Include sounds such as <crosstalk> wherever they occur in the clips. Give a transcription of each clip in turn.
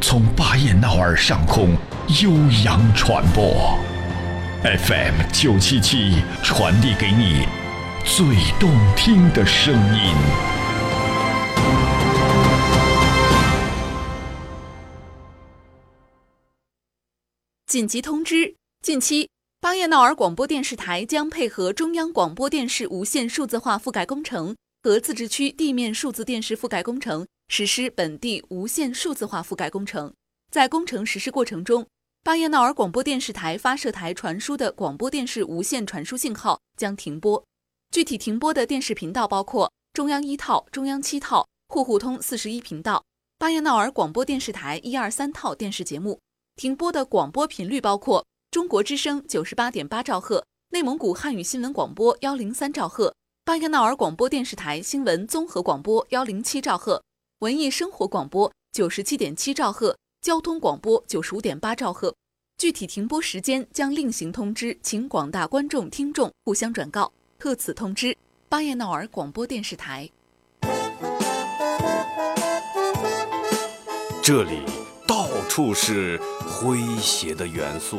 从巴彦淖尔上空。悠扬传播，FM 九七七传递给你最动听的声音。紧急通知：近期，巴彦淖尔广播电视台将配合中央广播电视无线数字化覆盖工程和自治区地面数字电视覆盖工程，实施本地无线数字化覆盖工程。在工程实施过程中，巴彦淖尔广播电视台发射台传输的广播电视无线传输信号将停播。具体停播的电视频道包括中央一套、中央七套、户户通四十一频道、巴彦淖尔广播电视台一二三套电视节目。停播的广播频率包括中国之声九十八点八兆赫、内蒙古汉语新闻广播幺零三兆赫、巴彦淖尔广播电视台新闻综合广播幺零七兆赫、文艺生活广播九十七点七兆赫。交通广播九十五点八兆赫，具体停播时间将另行通知，请广大观众听众互相转告。特此通知，巴彦淖尔广播电视台。这里到处是诙谐的元素，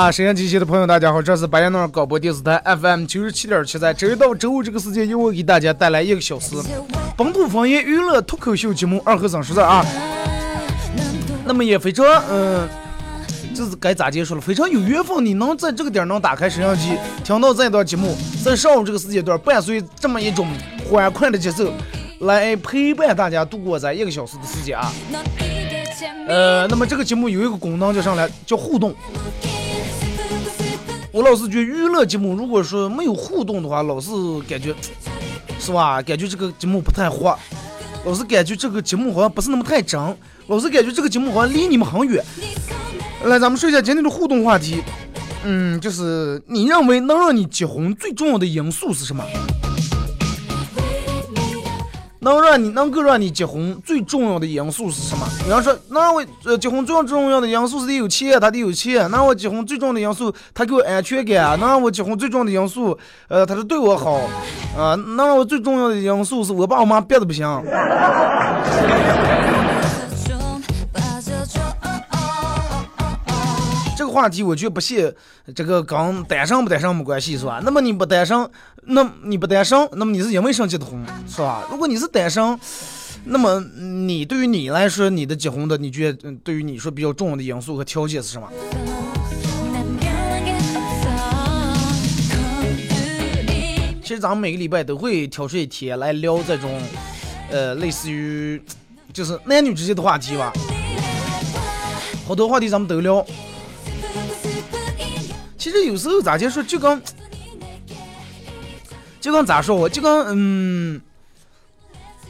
啊，沈阳机器的朋友，大家好，这是白彦淖尔广播电视台 FM 九十七点七，在周一到周五这个时间，由我给大家带来一个小时本土方言娱乐脱口秀节目《二和尚说事啊。那么也非常，嗯，就是该咋结束了？非常有缘分，你能在这个点能打开摄像机，听到这段节目，在上午这个时间段，伴随这么一种欢快的节奏，来陪伴大家度过这一个小时的时间啊。呃，那么这个节目有一个功能叫上来，叫互动。我老是觉得娱乐节目如果说没有互动的话，老是感觉是吧？感觉这个节目不太火，老是感觉这个节目好像不是那么太真，老是感觉这个节目好像离你们很远。来，咱们说一下今天的互动话题，嗯，就是你认为能让你结婚最重要的因素是什么？能让你能够让你结婚最重要的因素是什么？比方说，能让我呃结婚最重要的因素是得有钱，他得有钱。那我结婚最重要的因素，他给我安全感。能让我结婚最重要的因素，呃，他是对我好。啊，能让我最重要的因素是我爸我妈憋的不行。这个话题我觉得不信，这个跟单身不单身没关系是吧？那么你不单身，那你不单身，那么你是因为什么结的婚是吧？如果你是单身，那么你对于你来说，你的结婚的，你觉得对于你说比较重要的因素和条件是什么？其实咱们每个礼拜都会挑出一天来聊这种，呃，类似于就是男女之间的话题吧。好多话题咱们都聊。其实有时候咋就说，就跟就跟咋说，我就跟嗯，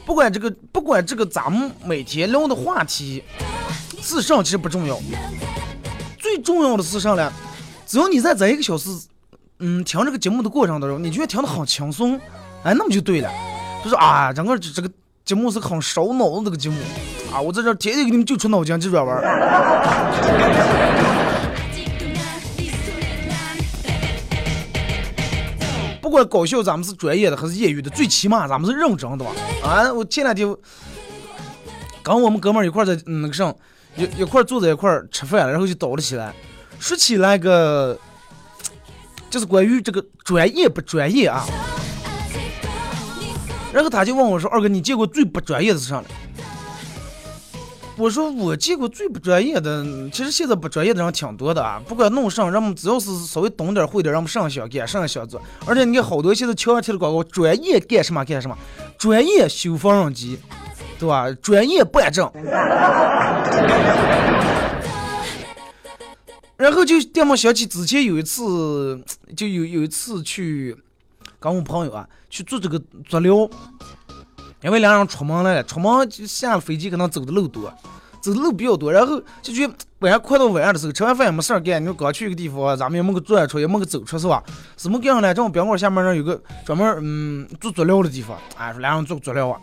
不管这个不管这个咱们每天聊的话题是上，其实不重要，最重要的是啥呢？只要你在这一个小时，嗯，听这个节目的过程当中，你觉得听得很轻松，哎，那么就对了。就是啊，整个这个节目是很烧脑的这个节目啊，我在这天天给你们就出脑筋急转弯。不管搞笑咱们是专业的还是业余的，最起码咱们是认真的吧？啊，我前两天跟我们哥们儿一块在那个上一一块坐在一块吃饭，然后就叨了起来，说起来个就是关于这个专业不专业啊。然后他就问我说：“二哥，你见过最不专业的是啥了？”我说我见过最不专业的，其实现在不专业的人挺多的啊。不管弄上，人们只要是稍微懂点会点，让们上想干，上想做。而且你看好多现在墙上贴的广告，专业干什么干什么，专业修缝纫机，对吧？专业办证。然后就电话想起之前有一次，就有有一次去跟我朋友啊去做这个足疗。因为两人出门了，出门就下了飞机，可能走的路多，走的路比较多，然后就去晚上快到晚上的时候，吃完饭也没事儿干，你说刚去一个地方，咱们也没个坐出，也没个走出，是吧？什么干呢？这种宾馆下面那有个专门嗯做足疗的地方，哎，说两人做足疗啊。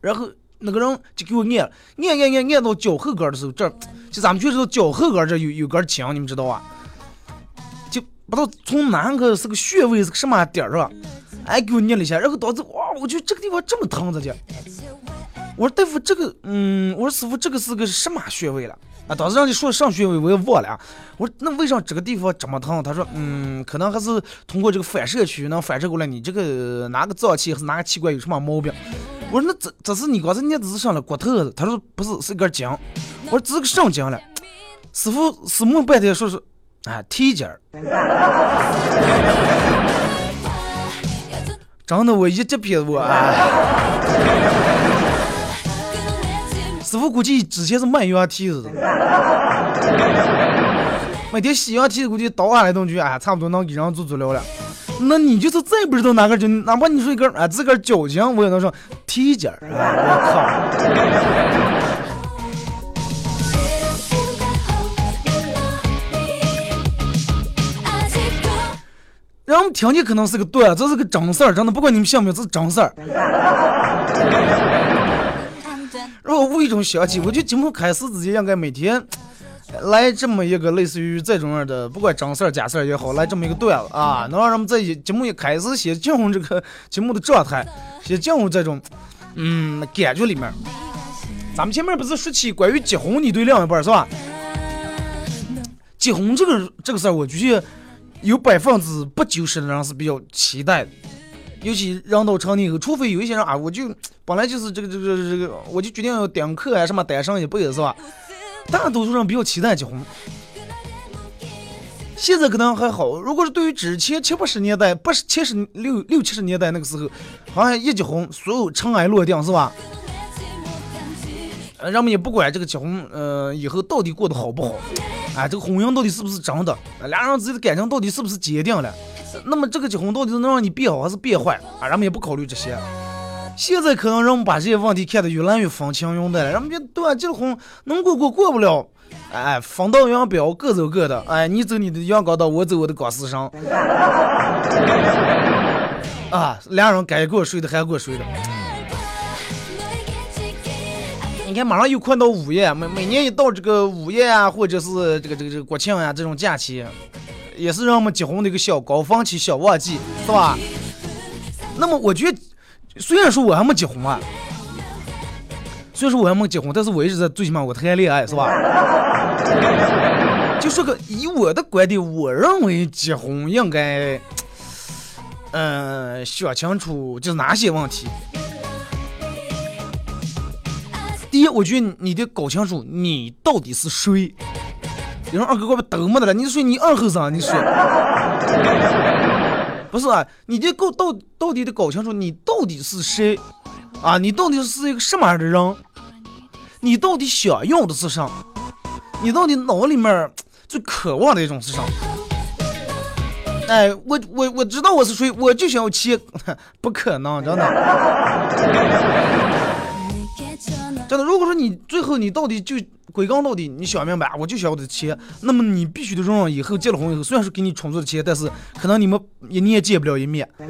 然后那个人就给我按，按按按按到脚后跟的时候，这就咱们去的时候，脚后跟这有有根筋，你们知道啊？就不知道从哪个是个穴位，是个什么点儿是吧？哎，给我捏了一下，然后导致哇，我觉得这个地方这么疼着的。我说大夫，这个，嗯，我说师傅，这个是个什么穴位了？啊，当时让你说上穴位，我也忘了。我说那为啥这个地方这么疼？他说，嗯，可能还是通过这个反射区能反射过来，你这个哪个脏器还是哪个器官有什么毛病？我说那这这是你刚才捏的是上了骨头？他说不是，是一根筋。我说这是个上筋了。师傅思慕半天说是，啊，提筋。真的，我一直骗我。<laughs> 师傅估计之前是卖羊蹄子的，每天洗羊蹄子估计倒下来东西，哎，差不多能给人做足疗了。那你就是再不知道哪根筋，哪怕你说一根啊，自个儿脚筋，我也能说蹄筋儿。我靠！听见可能是个段，这是个真事儿，真的，不管你们信不信，这是真事儿。<laughs> 然后无意中想起，我就节目开始之前应该每天来这么一个类似于这种样的，不管真事儿假事儿也好，来这么一个段子啊，能让人们在节目一开始先进入这个节目的状态，先进入这种嗯感觉里面。咱们前面不是说起关于结婚，你对另一半是吧？结婚这个这个事儿，我觉得。有百分之八九十的人是比较期待的，尤其人到成年以后，除非有一些人啊，我就本来就是这个这个这个，我就决定要丁克啊，什么单身一辈子是吧？大多数人比较期待结婚。现在可能还好，如果是对于之前七八十年代、八十七十六六七十年代那个时候，好像一结婚，所有尘埃落定是吧？人们也不管这个结婚，呃，以后到底过得好不好。哎，这个婚姻到底是不是真的？俩人之间的感情到底是不是坚定了？那么这个结婚到底是能让你变好还是变坏？啊，人们也不考虑这些。现在可能人们把这些问题看得越来越风轻云淡了。人们觉得对结了婚能过过过不了，哎，分道扬镳，各走各的。哎，你走你的阳刚道，我走我的钢丝绳。<laughs> 啊，俩人该过谁的还过谁的。你看，马上又快到五月，每每年一到这个五月啊，或者是这个这个这个国庆啊，这种假期，也是让我们结婚的一个小高峰期、小旺季，是吧？那么我觉得，虽然说我还没结婚啊，虽然说我还没结婚，但是我一直在最起码我谈恋爱，是吧？<laughs> 就说个以我的观点，我认为结婚应该，嗯，想清楚就是哪些问题。第一，我觉得你得搞清楚你到底是谁。你说二哥，我都没得了，你说你二后生，你说 <laughs> 不是啊？你得搞到到底得搞清楚你到底是谁啊？你到底是一个什么样的人？你到底想要的是啥？你到底脑里面最渴望的一种是啥？哎，我我我知道我是谁，我就想要钱，<laughs> 不可能，真的。真的，如果说你最后你到底就归根到底，你想明白，我就想我的钱，那么你必须得让以后结了婚以后，虽然说给你充足的钱，但是可能你们一年见不了一面，是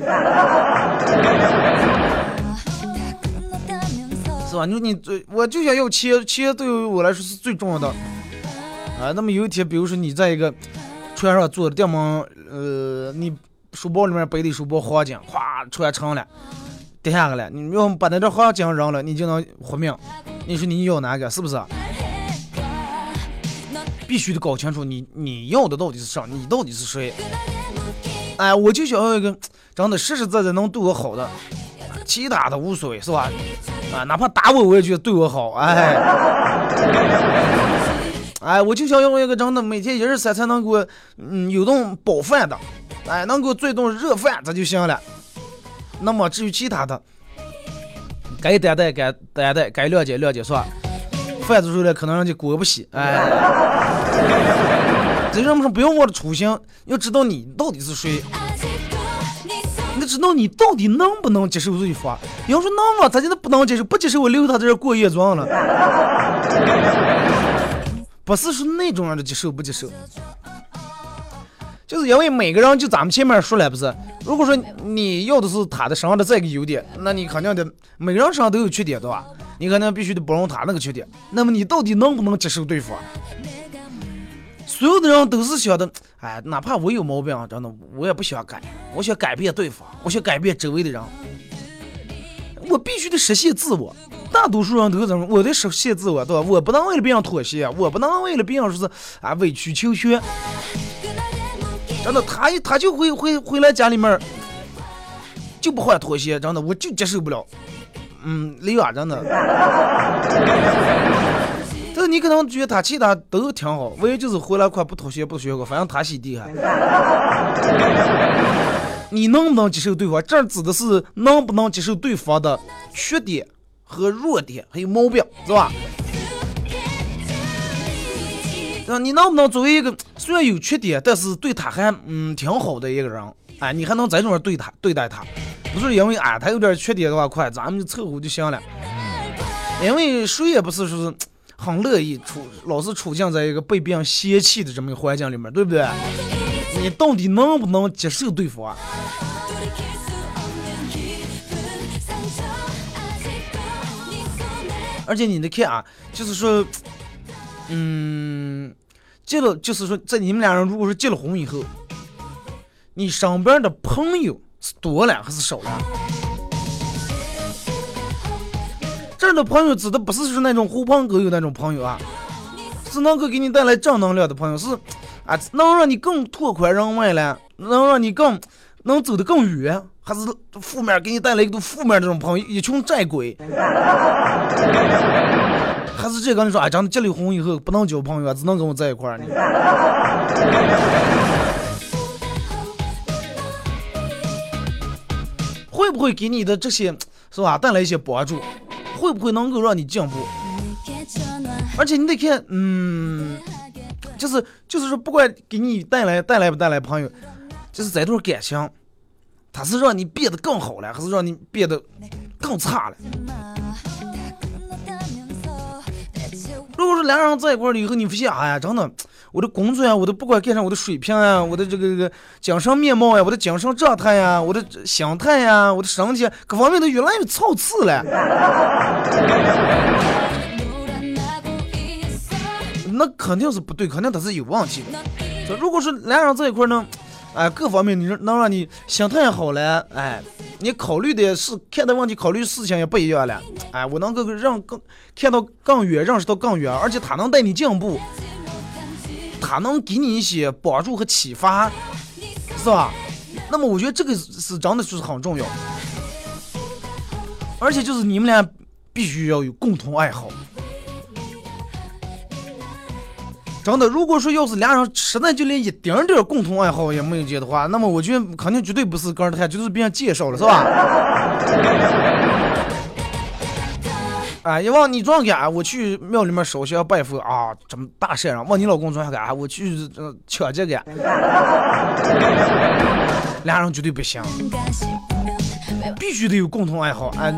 吧？你说你最，我就想要钱，钱对于我来说是最重要的啊。那么有一天，比如说你在一个船上坐的，这么呃，你书包里面背的书包黄金，咵穿成了，跌下来了。你要把那点黄金扔了，你就能活命。你说你要哪个？是不是？必须得搞清楚你你要的到底是啥，你到底是谁？哎，我就想要一个真的实实在在能对我好的，其他的无所谓，是吧？啊，哪怕打我，我也觉得对我好。哎，哎，我就想要一个真的每天一日三餐能给我嗯有顿饱饭的，哎，能给我做一顿热饭，这就行了。那么至于其他的，该担待该担待，该谅解谅解，是吧？饭做出来可能人家锅不洗，哎，<laughs> 这人们说不要忘了初心，要知道你到底是谁，你知道你到底能不能接受对方。要说能嘛，咱现在不能接受，不接受我留他在这过夜装了，<laughs> 不是说那种人的接受不接受。就是因为每个人就咱们前面说了不是？如果说你要的是他的身上的这个优点，那你肯定得每个人身上都有缺点，对吧？你肯定必须得包容他那个缺点。那么你到底能不能接受对方？所有的人都是想的，哎，哪怕我有毛病，真的我也不想改，我想改变对方，我想改变周围的人，我必须得实现自我。大多数人都是这么，我得实现自我，对吧？我不能为了别人妥协，我不能为了别人说是啊委曲求全。真的，他一他就会回回来家里面儿，就不换拖鞋，真的我就接受不了。嗯，李啊，真的。但是你可能觉得他其他都挺好，唯一就是回来快不脱鞋不脱鞋反正他洗地还。你能不能接受对方？这指的是能不能接受对方的缺点和弱点还有毛病，是吧？啊，你能不能作为一个虽然有缺点，但是对他还嗯挺好的一个人，哎，你还能在这种对他对待他，不是因为啊他有点缺点的话，快咱们就凑合就行了。因为谁也不是说是很乐意处老是处境在一个被别人嫌弃的这么一个环境里面，对不对？你到底能不能接受对方？啊而且你得看啊，就是说。嗯，结了就是说，在你们俩人如果说结了婚以后，你身边的朋友是多了还是少了？这儿的朋友指的不是说那种狐朋狗友那种朋友啊，是能够给你带来正能量的朋友，是啊，能让你更拓宽人脉了，能让你更能走得更远，还是负面给你带来一个负面这种朋友，一群债鬼。还是这个你说，哎，真的结了婚以后不能交朋友，只能跟我在一块儿呢。会不会给你的这些是吧带来一些帮助？会不会能够让你进步？而且你得看，嗯，就是就是说，不管给你带来带来不带来朋友，就是这段感情，它是让你变得更好了，还是让你变得更差了？如果说两人在一块了以后，你发现，哎呀，真的，我的工作呀，我的不管干啥，我的水平呀，我的这个这个精神面貌呀，我的精神状态呀，我的心态呀，我的身体各方面都越来越操次了。那肯定是不对，肯定他是有问题的。如果说两人在一块呢，哎，各方面你能让你心态好了，哎。你考虑的是看待问题、考虑事情也不一样了，哎，我能够让更看到更远、认识到更远，而且他能带你进步，他能给你一些帮助和启发，是吧？那么我觉得这个是真的就是很重要，而且就是你们俩必须要有共同爱好。真的，如果说要是俩人实在就连一丁点共同爱好也没有的话，那么我觉得肯定绝对不是个人谈，就是别人介绍了，是吧？哎，一往你撞干，我去庙里面烧香拜佛啊，这么大事上，往你老公撞干，我去抢这个，俩人绝对不行，必须得有共同爱好，哎。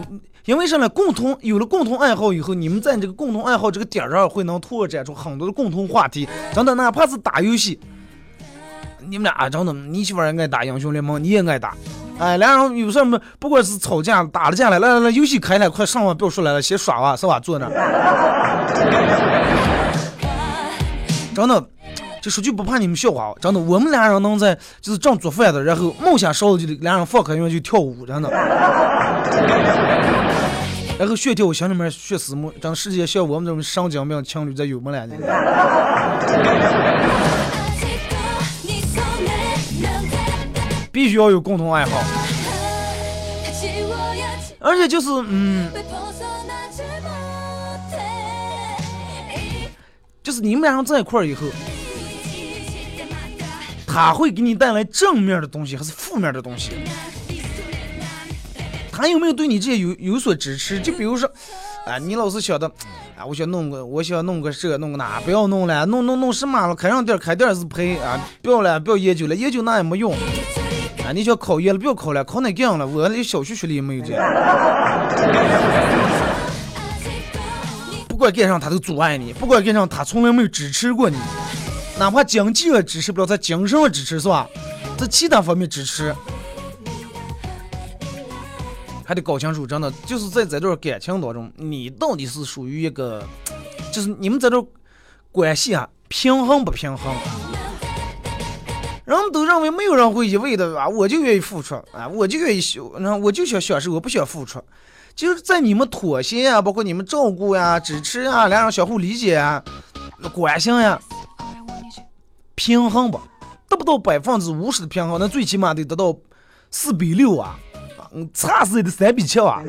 因为什么？共同有了共同爱好以后，你们在这个共同爱好这个点上会能拓展出很多的共同话题。真的，哪怕是打游戏，你们俩真的，你媳妇也爱打英雄联盟，你也爱打。哎，俩人有什么？不管是吵架打了架了，来来来，游戏开了，快上网不要说来了，先耍吧，是吧？坐那。真的，就说句不怕你们笑话，真的，我们俩人能在就是正做饭的，然后梦想烧的就俩人放开音乐就跳舞，真的。<laughs> 然后学跳舞，心里面学死木，真世界像我们这种神经病情侣在有没了呢？<laughs> 必须要有共同爱好，而且就是嗯，就是你们俩人在一块儿以后，他会给你带来正面的东西还是负面的东西？他有没有对你这些有有所支持？就比如说，啊，你老是想的，啊，我想弄个，我想弄个这，弄个那，不要弄了，弄弄弄什么了？开上店，开店是赔啊！不要了，不要研究了，研究那也没用。啊，你想考研了，不要考了，考那干了？我连小学学历也没有这样。不管干啥，他都阻碍你；不管干啥，他从来没有支持过你。哪怕经济上支持不了，他精神上支持是吧？在其他方面支持。还得搞清楚，真的就是在这段感情当中，你到底是属于一个，就是你们在这关系啊平衡不平衡？人们都认为没有人会一味的啊，我就愿意付出啊，我就愿意修，那我就想享受，我不想付出。就是在你们妥协啊，包括你们照顾呀、支持啊、两人相互理解啊、关心呀，平衡吧，得不到百分之五十的平衡，那最起码得得到四比六啊。差死也得三比七啊！<laughs>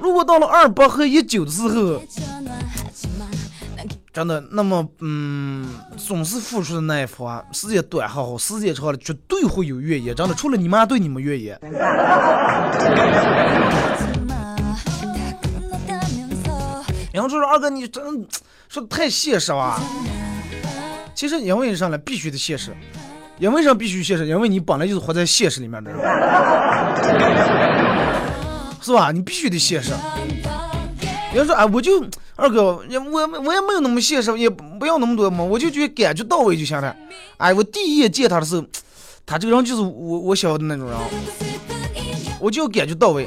如果到了二八和一九的时候，真的，那么嗯，总是付出的那一方，时间短还好，时间长了绝对会有怨言。真的，除了你妈对你们怨言。杨叔说二哥，你真说的太现实了！其实因为上来必须得现实。因为啥必须现实？因为你本来就是活在现实里面的人，<laughs> 是吧？你必须得现实。要说哎，我就二哥，我我也没有那么现实，也不要那么多嘛，我就觉得感觉到位就行了。哎，我第一眼见他的时候，他这个人就是我我想要的那种人，我就感觉到位。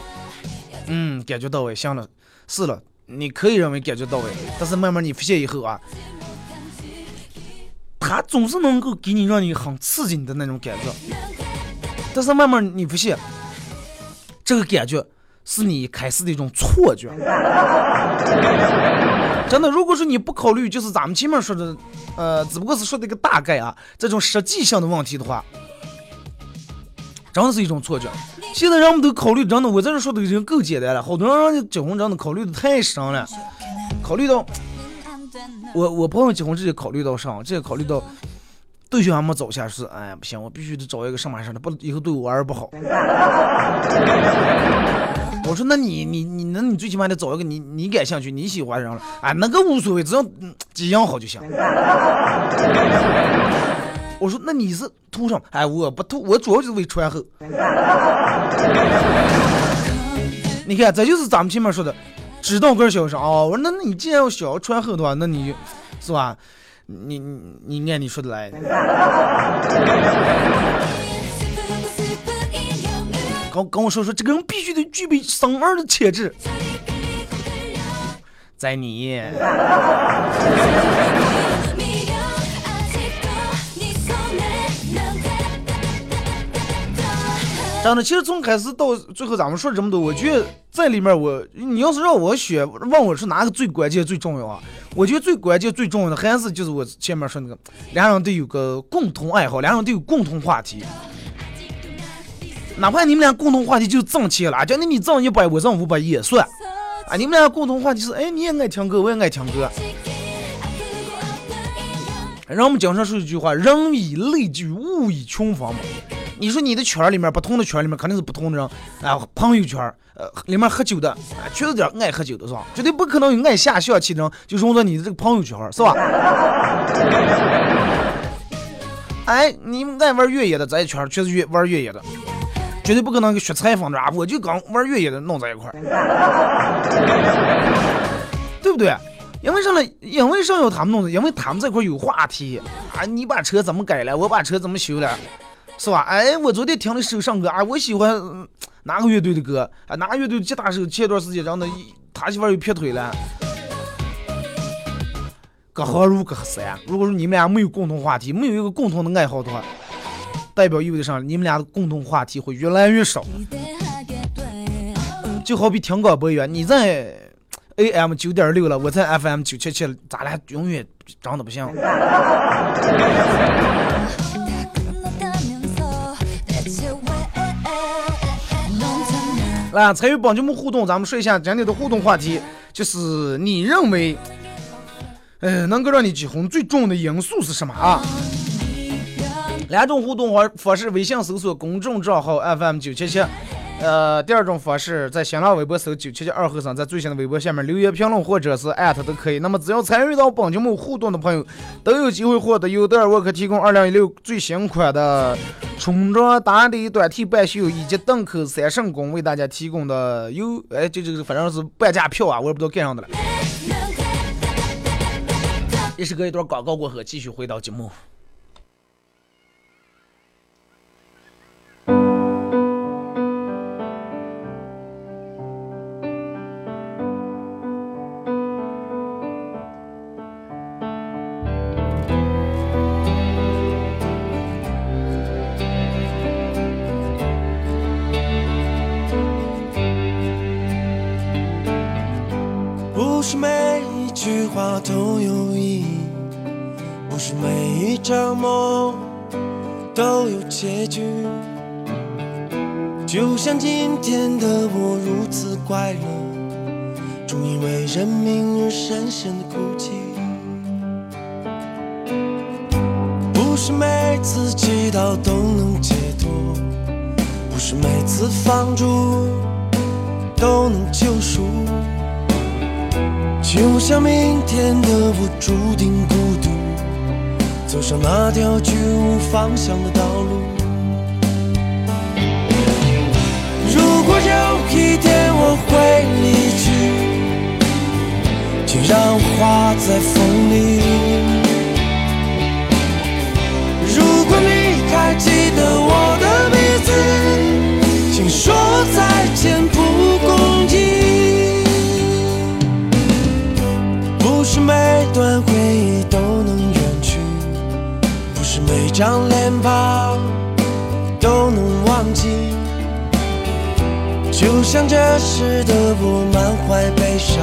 嗯，感觉到位，行了，是了，你可以认为感觉到位，但是慢慢你发现以后啊。他总是能够给你让你很刺激你的那种感觉，但是慢慢你发现，这个感觉是你开始的一种错觉。<laughs> 真的，如果说你不考虑，就是咱们前面说的，呃，只不过是说的一个大概啊，这种实际性的问题的话，真的是一种错觉。现在人们都考虑，真的，我在这说的已经够简单了，好多人让结婚真的考虑的太深了，考虑到。我我朋友结婚直接考虑到上，直接考虑到对象还没找下是，哎呀不行，我必须得找一个什么事的，不以后对我儿不好。<laughs> 我说那你你你那你最起码得找一个你你感兴趣你喜欢的人了，哎那个无所谓，只要基因好就行。我说那你是图什么？哎我不图，我主要就是为穿厚。你看这就是咱们前面说的。知道个小声哦！我说那那你既然要想要传后的话，那你是吧？你你你按你说的来。跟跟我说说，这个人必须得具备生二的潜质，在你。真的，其实从开始到最后，咱们说这么多，我觉得在里面，我你要是让我选，问我是哪个最关键、最重要啊？我觉得最关键、最重要的还是就是我前面说那个，两人得有个共同爱好，两人得有共同话题。哪怕你们俩共同话题就挣钱了，叫你你挣一百，我挣五百也算。啊，你们俩共同话题是，哎，你也爱听歌，我也爱听歌。人们经常说一句话：人以类聚，物以群分嘛。你说你的圈里面，不同的圈里面肯定是不同的人啊。朋友圈，呃，里面喝酒的，确实点爱喝酒的是吧？绝对不可能有爱下象棋的人就融到你的这个朋友圈，是吧？哎，你们爱玩越野的在一圈，确实越玩越野的，绝对不可能跟学裁缝的啊！我就刚玩越野的弄在一块儿，对不对？因为啥呢？因为啥要他们弄的？因为他们这块有话题啊！你把车怎么改了？我把车怎么修了？是吧？哎，我昨天听的首上歌啊，我喜欢哪个乐队的歌啊？哪个乐队吉他手前段时间让他他媳妇又劈腿了。隔行如隔山。如果说你们俩没有共同话题，没有一个共同的爱好的话，代表意味着啥？你们俩的共同话题会越来越少。就好比听广播一样，你在 AM 九点六了，我在 FM 九七七，咱俩永远长得不像。来，参与帮节目互动，咱们说一下今天的互动话题，就是你认为，呃，能够让你结婚最重要的因素是什么啊？两种互动方方式：微信搜索公众账号 FM 九七七。呃，第二种方式，在新浪微博搜九七七二后生，在最新的微博下面留言评论或者是艾特都可以。那么，只要参与到本节目互动的朋友，都有机会获得由德尔沃克提供二零一六最新款的春装打底短 T 半袖以及邓口三圣宫为大家提供的有，哎，这这个反正是半价票啊，我也不知道干上的了。也是隔一段广告过后，继续回到节目。结局。就像今天的我如此快乐，终因为认命而深深的哭泣。不是每次祈祷都能解脱，不是每次放逐都能救赎。就像明天的我注定孤独，走上那条绝无方向的道路。如果有一天我会离去，请让我化在风里。如果你还记得我的名字，请说再见，蒲公英。不是每段回忆都能远去，不是每张脸庞就像这时的我满怀悲伤，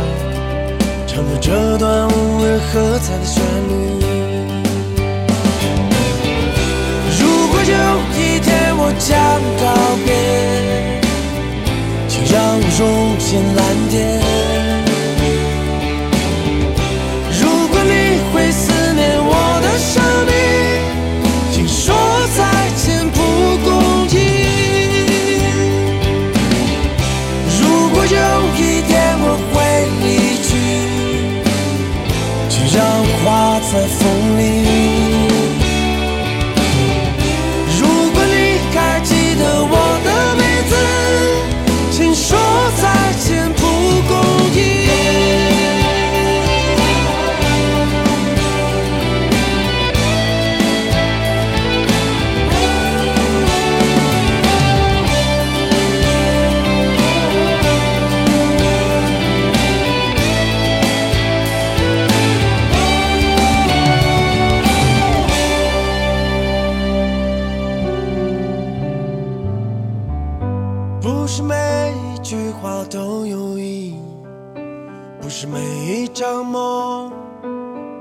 唱着这段无人喝彩的旋律。如果有一天我将告别，请让我融进蓝天。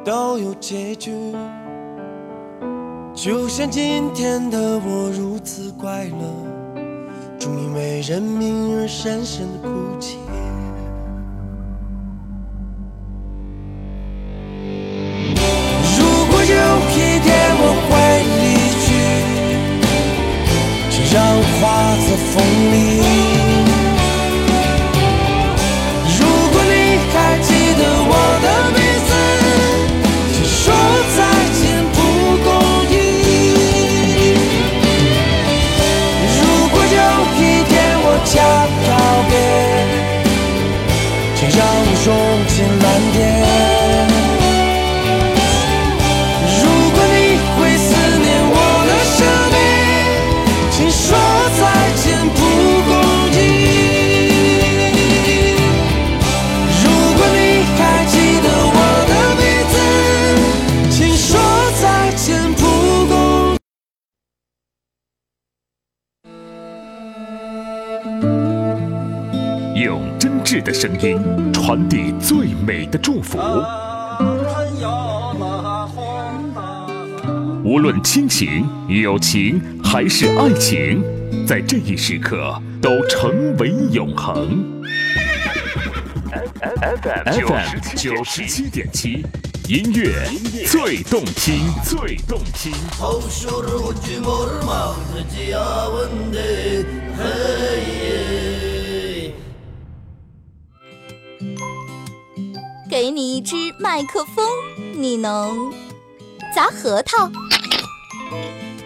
要有结局，就像今天的我如此快乐，终于为认命而深深的哭泣。无论亲情、友情还是爱情，在这一时刻都成为永恒。FM 九十七点七，音乐最动听，最动听。给你一支麦克风，你能砸核桃、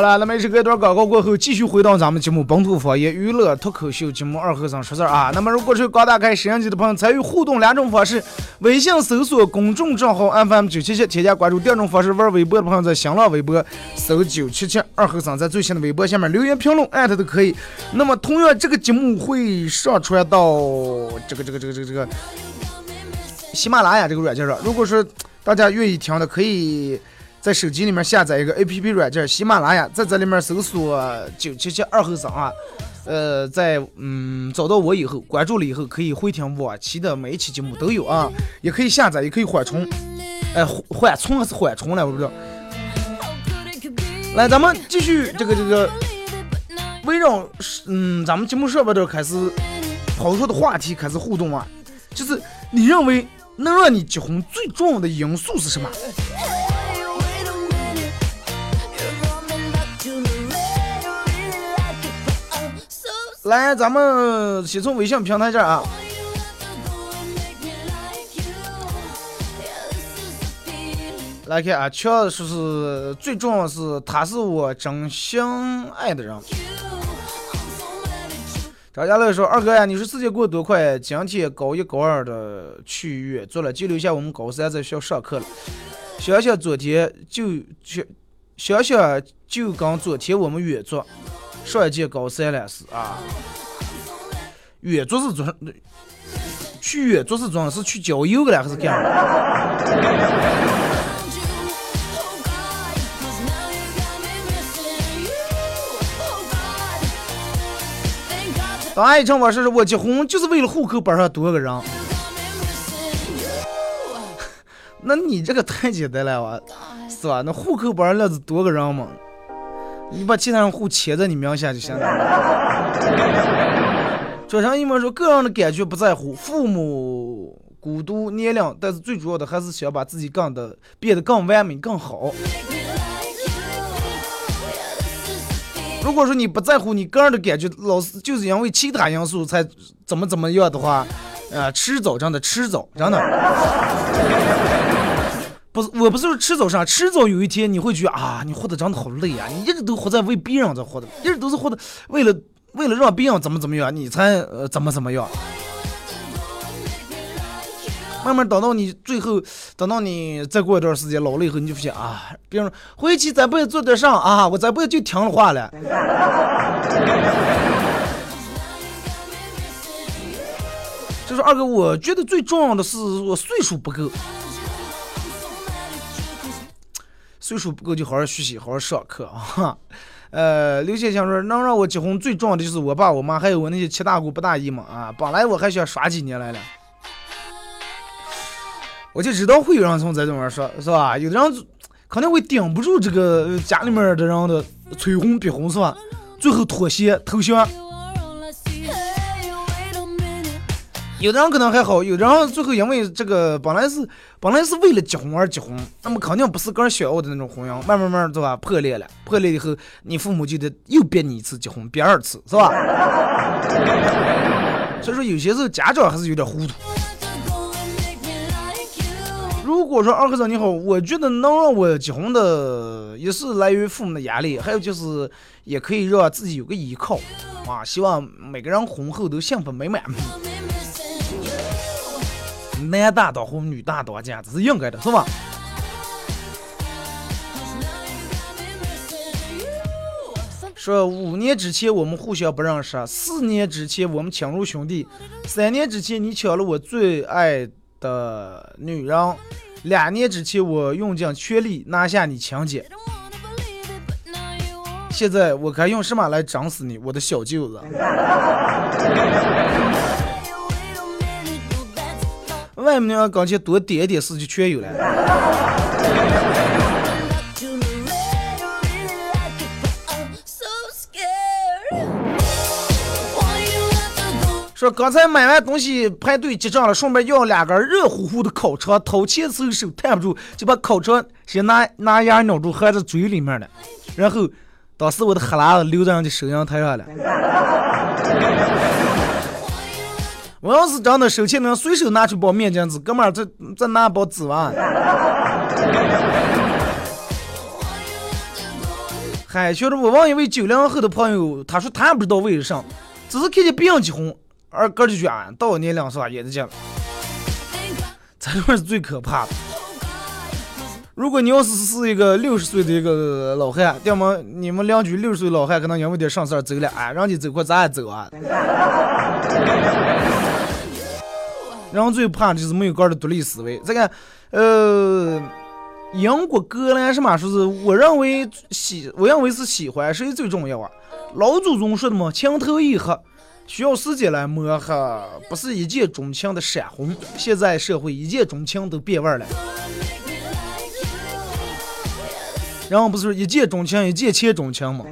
好了，那么这个段广告过后，继续回到咱们节目本土方言娱乐脱口秀节目二和尚说事儿啊。那么如果是刚打开摄像机的朋友，参与互动两种方式：微信搜索公众账号 FM 九七七，添加关注；第二种方式，玩微博的朋友在新浪微博搜九七七二和尚，在最新的微博下面留言评论艾特都可以。那么同样，这个节目会上传到这个这个这个这个这个喜马拉雅这个软件上。如果说大家愿意听的，可以。在手机里面下载一个 A P P 软件喜马拉雅，在这里面搜索九七七二后生啊，呃，在嗯找到我以后，关注了以后可以回听往期的每一期节目都有啊，也可以下载，也可以缓冲，哎、缓缓冲还是缓冲来，我不知道。来，咱们继续这个这个围绕嗯咱们节目上边的开始抛出的话题开始互动啊，就是你认为能让你结婚最重要的因素是什么？来，咱们先从微信平台这啊，来看啊，确实是最重要的是他是我真心爱的人。张家乐说：“二哥呀，你说时间过得多快，今天高一高二的去远足了，就留下我们高三在学校上课了。想想昨天就想想想就跟昨天我们远足上一届高三了是啊，远足是做啥？去远足是做是去郊游个了还是干啥？当爱情往事是我结婚就是为了户口本上多个人。<laughs> 那你这个太简单了哇，是吧？那户口本上要是多个人吗？你把其他人户签在你名下就行了。<laughs> 转成一们说，个人的感觉不在乎，父母孤独年龄，但是最主要的还是想把自己干的变得更完美、更好。如果说你不在乎你个人的感觉，老是就是因为其他因素才怎么怎么样的话，呃，迟早真的迟早真的。不是，我不是说迟早上，迟早有一天你会觉得啊，你活得真的好累啊，你一直都活在为别人在活的，一直都是活的为了为了让别人怎么怎么样，你才呃怎么怎么样。慢慢等到你最后，等到你再过一段时间老了以后，你就发现啊，别人回去咱不要做得上啊，我咱不要就听了话了。<laughs> 就是二哥，我觉得最重要的是我岁数不够，岁数不够就好好学习，好好上课 <laughs> 啊。呃，刘先生说，能让我结婚最重要的就是我爸、我妈，还有我那些七大姑八大姨嘛啊。本来我还想耍几年来了，我就知道会有人从这种玩说，是吧？有的人肯定会顶不住这个家里面的人的催婚逼婚，是吧？最后妥协投降。有的人可能还好，有的人最后因为这个本来是本来是为了结婚而结婚，那么肯定不是个人想要的那种婚姻，慢慢慢对吧破裂了，破裂以后你父母就得又逼你一次结婚，逼二次是吧？<laughs> 所以说有些时候家长还是有点糊涂。如果说二和尚你好，我觉得能让我结婚的，也是来源于父母的压力，还有就是也可以让自己有个依靠啊。希望每个人婚后都幸福美满，男大当婚，女大当嫁，这是应该的，是吧？说五年之前我们互相不认识，四年之前我们亲如兄弟，三年之前你抢了我最爱的女人，两年之前我用尽全力拿下你亲姐，现在我该用什么来整死你，我的小舅子？外面人跟前多点一点事就全有了。说刚才买完东西排队结账了，顺便要两根热乎乎的烤肠，掏钱时候手摊不住，就把烤肠先拿拿牙咬住含在嘴里面了，然后当时我的哈喇子流在人家收银台上了。我要是真的手气能随手拿出包面巾纸，哥们儿再再拿包纸碗。嗨，兄弟我问一位九零后的朋友，他说他也不知道为啥，只是看见别人结婚，二哥就觉得到我年龄是吧，也得这样。这种是最可怕的。如果你要是是一个六十岁的一个老汉，要么你们邻居六十岁老汉可能因为点上事儿走了，哎，让你走快咱也走啊。人最怕的就是没有个人的独立思维。这个，呃，英国格兰什么说是，我认为喜，我认为是喜欢谁最重要啊？老祖宗说的嘛，情投意合需要时间来磨合，不是一见钟情的闪婚。现在社会一见钟情都变味了。然后不是说一见钟情，一见钱钟情吗？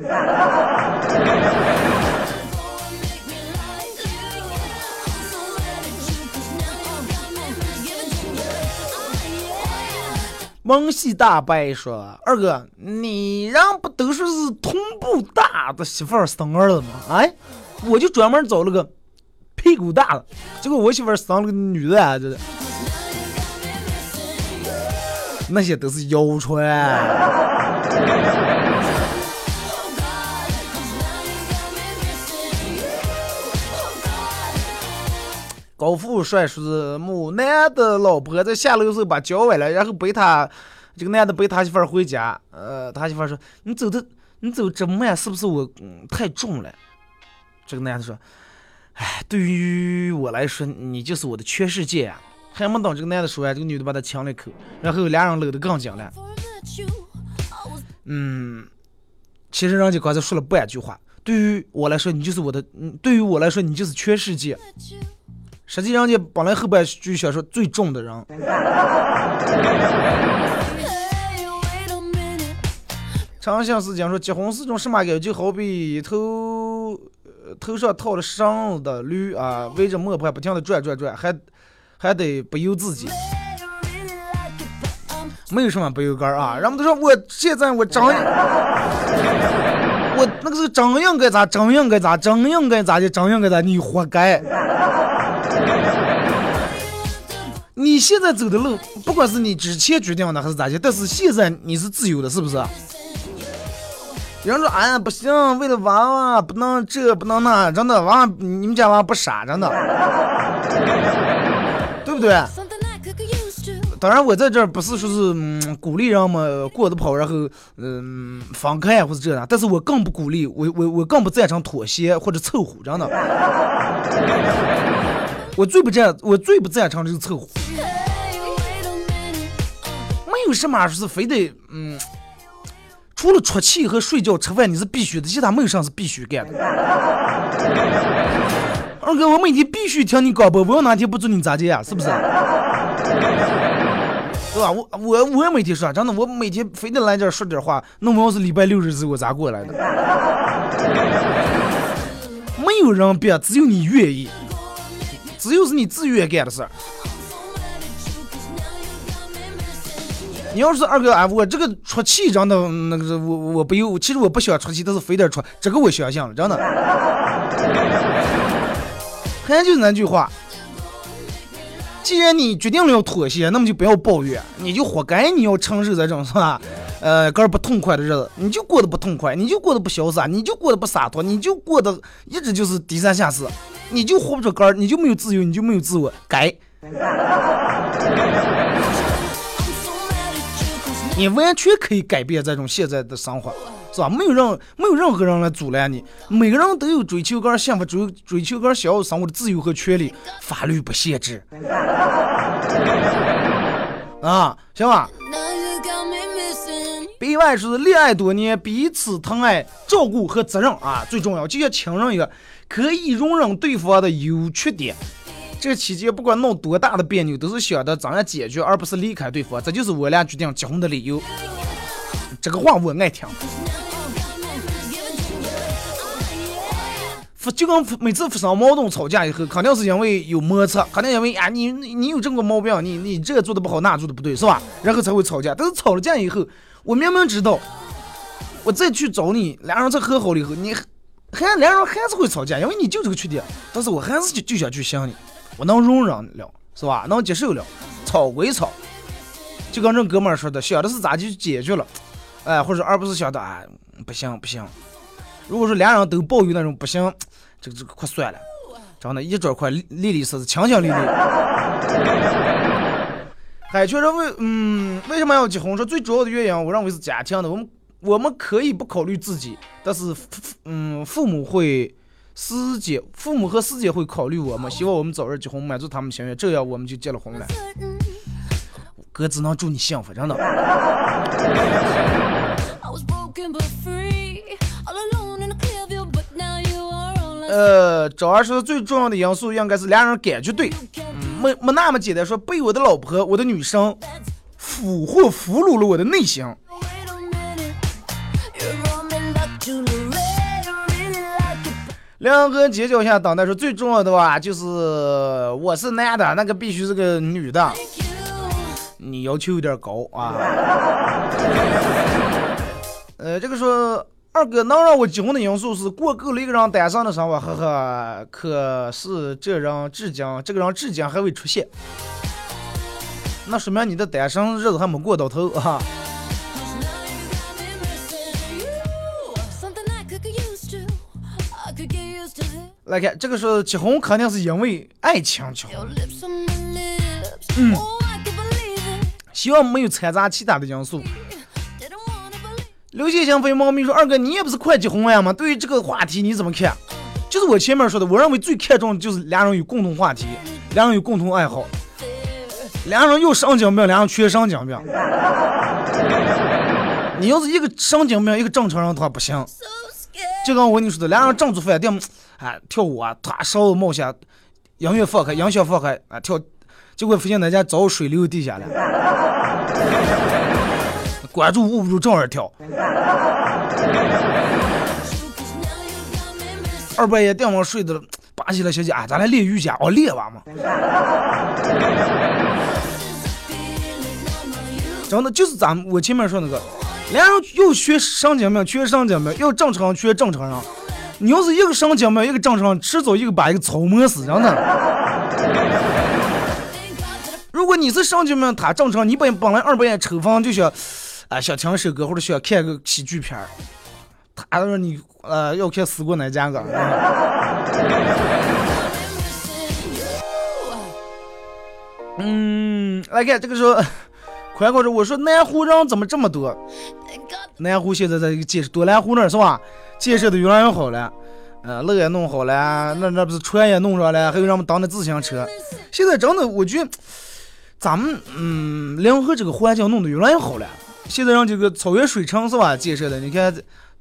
蒙西大伯说：“二哥，你人不都说是同步大的媳妇儿生儿子吗？哎，我就专门找了个屁股大的，结果我媳妇儿生了个女的啊，这那些都是谣传。高富帅说是某男的老婆在下楼时候把脚崴了，然后背他这个男的背他媳妇儿回家。呃，他媳妇儿说：“你走的你走这么慢，是不是我、嗯、太重了？”这个男的说：“哎，对于我来说，你就是我的全世界啊！”还没等这个男的说完，这个女的把他亲了一口，然后俩人搂得更紧了。嗯，其实人家刚才说了半句话，对于我来说，你就是我的，嗯，对于我来说，你就是全世界。实际上，人家本来后半句想说最重的人，长相思讲说，结婚是种什么感觉？就好比头头上套了绳子的驴啊，围着磨盘不停的转转转，还还得不由自己，没有什么不由杆啊。人们都说我现在我真，我那个是真应该咋，真应该咋，真应该咋的，真应该咋，你活该。你现在走的路，不管是你之前决定的还是咋的，但是现在你是自由的，是不是？有人说，哎呀，不行，为了娃娃不能这不能那，真的娃娃，你们家娃不傻，真的，<laughs> 对不对？当然，我在这儿不是说是嗯鼓励人们过得不好，然后嗯放开或者这样，但是我更不鼓励，我我我更不赞成妥协或者凑合，真的。<laughs> 我最不赞，我最不赞成就是凑合，没有什么是非得嗯，除了出气和睡觉吃饭你是必须的，其他没有啥是必须干的。<laughs> 二哥，我每天必须听你广播，我要哪天不做你咋的呀？是不是？对吧？我我我也每天说，真的，我每天非得来这说点话。那我要是礼拜六日子，我咋过来的？<laughs> 没有人逼，只有你愿意，只有是你自愿干的事儿。你要是二哥啊，我这个出气真的那个我我不有，其实我不想出气，但是非得出，这个我相信了，真的。还就是那句话，既然你决定了要妥协，那么就不要抱怨，你就活该你要承受这种是吧？呃，个不痛快的日子，你就过得不痛快，你就过得不潇洒，你就过得不洒脱，你就过得一直就是低三下四，你就活不出根儿，你就没有自由，你就没有自我，该。你完全可以改变这种现在的生活，是吧？没有人，没有任何人来阻拦你。每个人都有追求个幸福、追追求个小生活的自由和权利，法律不限制。啊，行吧。别外是恋爱多年，彼此疼爱、照顾和责任啊，最重要。就像亲人一样，可以容忍对方的优缺点。这期间不管闹多大的别扭，都是想着怎样解决，而不是离开对方。这就是我俩决定结婚的理由。这个话我爱听。就跟每次发生矛盾吵架以后，肯定是因为有摩擦，肯定因为啊你你有这个毛病，你你这做的不好，那做的不对，是吧？然后才会吵架。但是吵了架以后，我明明知道，我再去找你，两人再和好了以后，你还两人还是会吵架，因为你就这个缺点。但是我还是就就想去想你。我能容忍了，是吧？能接受了，吵归吵，就跟这哥们儿说的，想的是咋就解决了，哎，或者而不是想的，哎，不行不行。如果说两人都抱有那种不行，这个这个快算了，真的，一桌快利利索，清清利利。还确实为嗯，为什么要结婚？说最主要的原因，我认为是家庭的。我们我们可以不考虑自己，但是嗯，父母会。师姐、父母和师姐会考虑我们，希望我们早日结婚，满足他们心愿，这样我们就结了婚了。哥只能祝你幸福，真的。呃，找二说最重要的因素应该是俩人感觉对，没没那么简单，说被我的老婆、我的女生俘获、俘虏了我的内心。两个街角下等待说最重要的吧，就是我是男的，那个必须是个女的。你要求有点高啊。<laughs> 呃，这个说二哥能让我结婚的因素是过够了一个人单身的生活，呵呵。可是这人至今，这个人至今还未出现，那说明你的单身日子还没过到头啊。来看，这个是结婚肯定是因为爱情结婚，嗯，希望没有掺杂其他的因素。刘先生飞猫咪说：“二哥，你也不是快结婚了吗？对于这个话题你怎么看？就是我前面说的，我认为最看重的就是两人有共同话题，两人有共同爱好，两人有神经病，两人缺神经病。<laughs> 你要是一个神经病，一个正常人，他不行。就跟我跟你说的，两人正做饭店。”啊，跳舞啊，他手冒险，音乐放开，音响放开啊，跳，结果发现那家遭水流地下了，<laughs> 关注捂不住，正儿跳。二半夜电网睡的，扒起来小姐啊，咱来练瑜伽哦，练完嘛。真的就是咱我前面说那个，两人又学神经病，缺神经病，又正常缺正常人。你要是一个神经病，一个正常，迟早一个把一个操磨死，真的。如果你是神经病，他正常，你本本来二半夜抽风就想，啊，想听首歌或者想看个喜剧片儿，他说你呃要看死过哪家个。嗯，来看这个时候，宽宽说，我说南湖人怎么这么多？南湖现在在建设多兰湖那儿是吧？建设的越来越好了，呃，路也弄好了，那那不是船也弄上了，还有让我们当的自行车。现在真的，我觉得咱们嗯，临河这个环境弄得越来越好了。现在让这个草原水城是吧？建设的，你看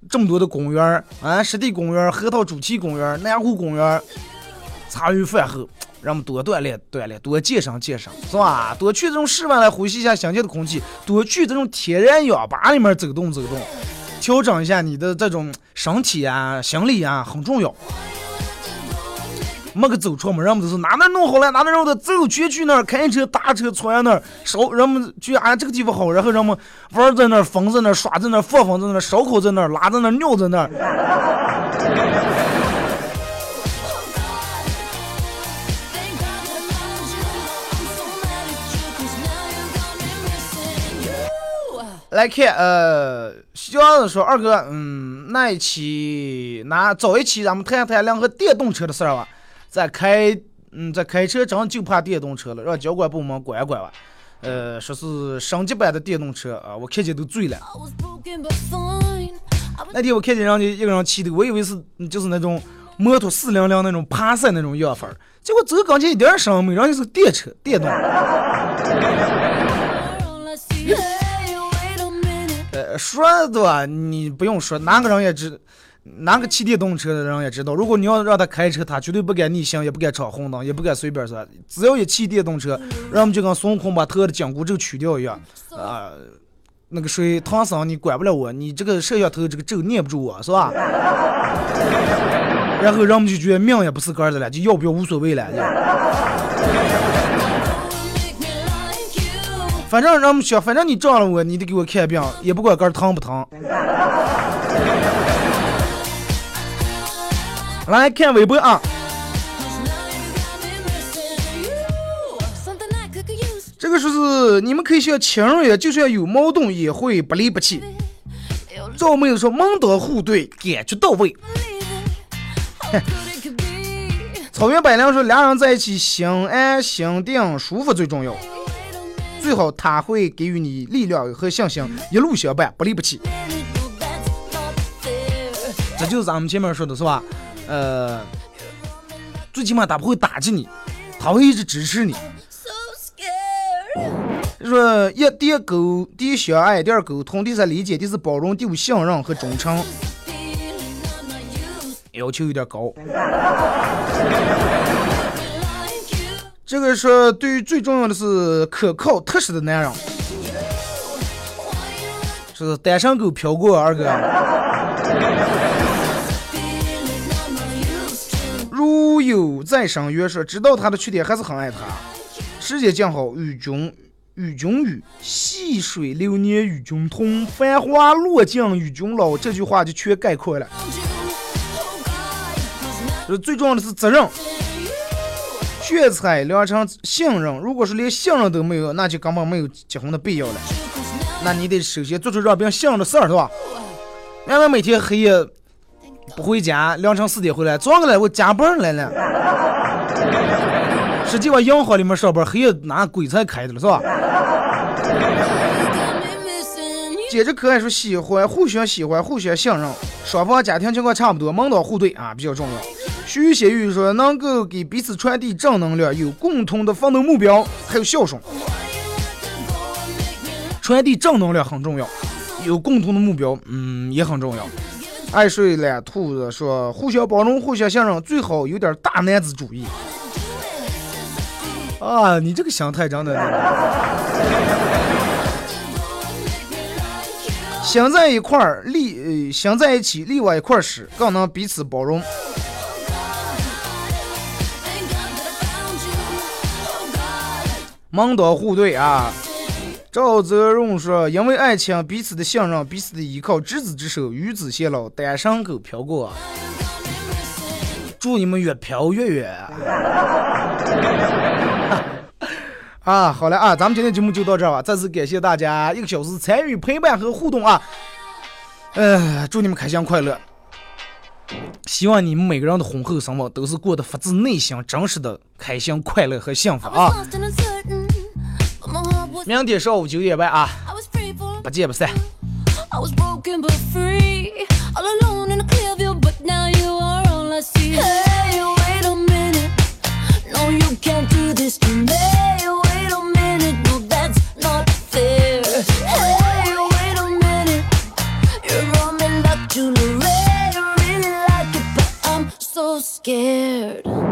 这么多的公园啊，湿地公园、核桃主题公园、南湖公园，茶余饭后，让我们多锻炼锻炼，多健身健身，是吧？多去这种室外来呼吸一下新鲜的空气，多去这种天然氧吧里面走动走动，调整一下你的这种身体啊、心理啊，很重要。没个走错嘛，人们都是哪能弄好了，哪能让他走，去去那儿开车、打车、穿那儿烧，人们去啊这个地方好，然后人们玩在那儿，疯在那儿，耍在那儿，放放在那儿，烧烤在那儿，拉在那儿，尿在那儿。来看，呃，小子说二哥，嗯，那一期那早一期咱们谈谈两个电动车的事儿吧。在开，嗯，在开车真就怕电动车了，让交管部门管管吧。呃，说是升级版的电动车啊，我看见都醉了。那天我看见人家一个人骑的，我以为是就是那种摩托四零零那种爬山那种样范儿，结果走刚前一点声没，人家是电车，电动。说的吧，你不用说，哪个人也知，哪个骑电动车的人也知道，如果你要让他开车，他绝对不敢逆行，也不敢闯红灯，也不敢随便说。只要一骑电动车，让我们就跟孙悟空把头的紧箍咒取掉一样，啊、那个谁，唐僧你管不了我，你这个摄像头这个咒念不住我，是吧？<laughs> 然后人们就觉得命也不是个儿的了，就要不要无所谓了。反正让我们想，反正你撞了我，你得给我看病，也不管肝儿疼不疼。来看微博啊，这个说是你们可以像情人一样，就算有矛盾也会不离不弃。赵妹子说门当户对，感觉到位。<laughs> 草原百灵说俩人在一起心安心定舒服最重要，最好他会给予你力量和信心，一路相伴，不离不弃。这就是咱们前面说的是吧？呃，最起码他不会打击你，他会一直支持你。说一第一沟，第一相爱，第二沟通，第三理解，第四包容，第五信任和忠诚。要求有点高。这个说对于最重要的是可靠踏实的男人，是单身狗飘过二哥。如有再生约说，知道他的缺点，还是很爱他。时间静好，与君与君语，细水流年与君同，繁华落尽与君老。这句话就全概括了。是最重要的是责任，血彩良辰信任。如果是连信任都没有，那就根本没有结婚的必要了。那你得首先做出让别人信任的事儿，是吧？俺们每天黑夜不回家，凌晨四点回来，早上来我加班来了。实际往银行里面上班，黑夜拿鬼才开的了，是吧？you got me missing you. 接着可爱说喜欢，互相喜欢，互相信任，双方家庭情况差不多，门当户对啊比较重要。徐贤玉说能够给彼此传递正能量，有共同的奋斗目标，还有孝顺。传递正能量很重要，有共同的目标，嗯，也很重要。爱睡懒兔子说，互相包容，互相信任，最好有点大男子主义。啊，你这个心态真的，想在一块儿，力呃，想在一起，力往一块儿时，更能彼此包容。门当户对啊。赵泽荣说：“因为爱情，彼此的信任，彼此的依靠，执子之手，与子偕老，单身狗飘过。祝你们越飘越远。<laughs> 啊，好了啊，咱们今天节目就到这儿吧。再次感谢大家一个小时参与陪伴和互动啊。呃，祝你们开心快乐。希望你们每个人的婚后生活都是过得发自内心、真实的开心、快乐和幸福啊。明天上午九点半啊，不见不散。scared.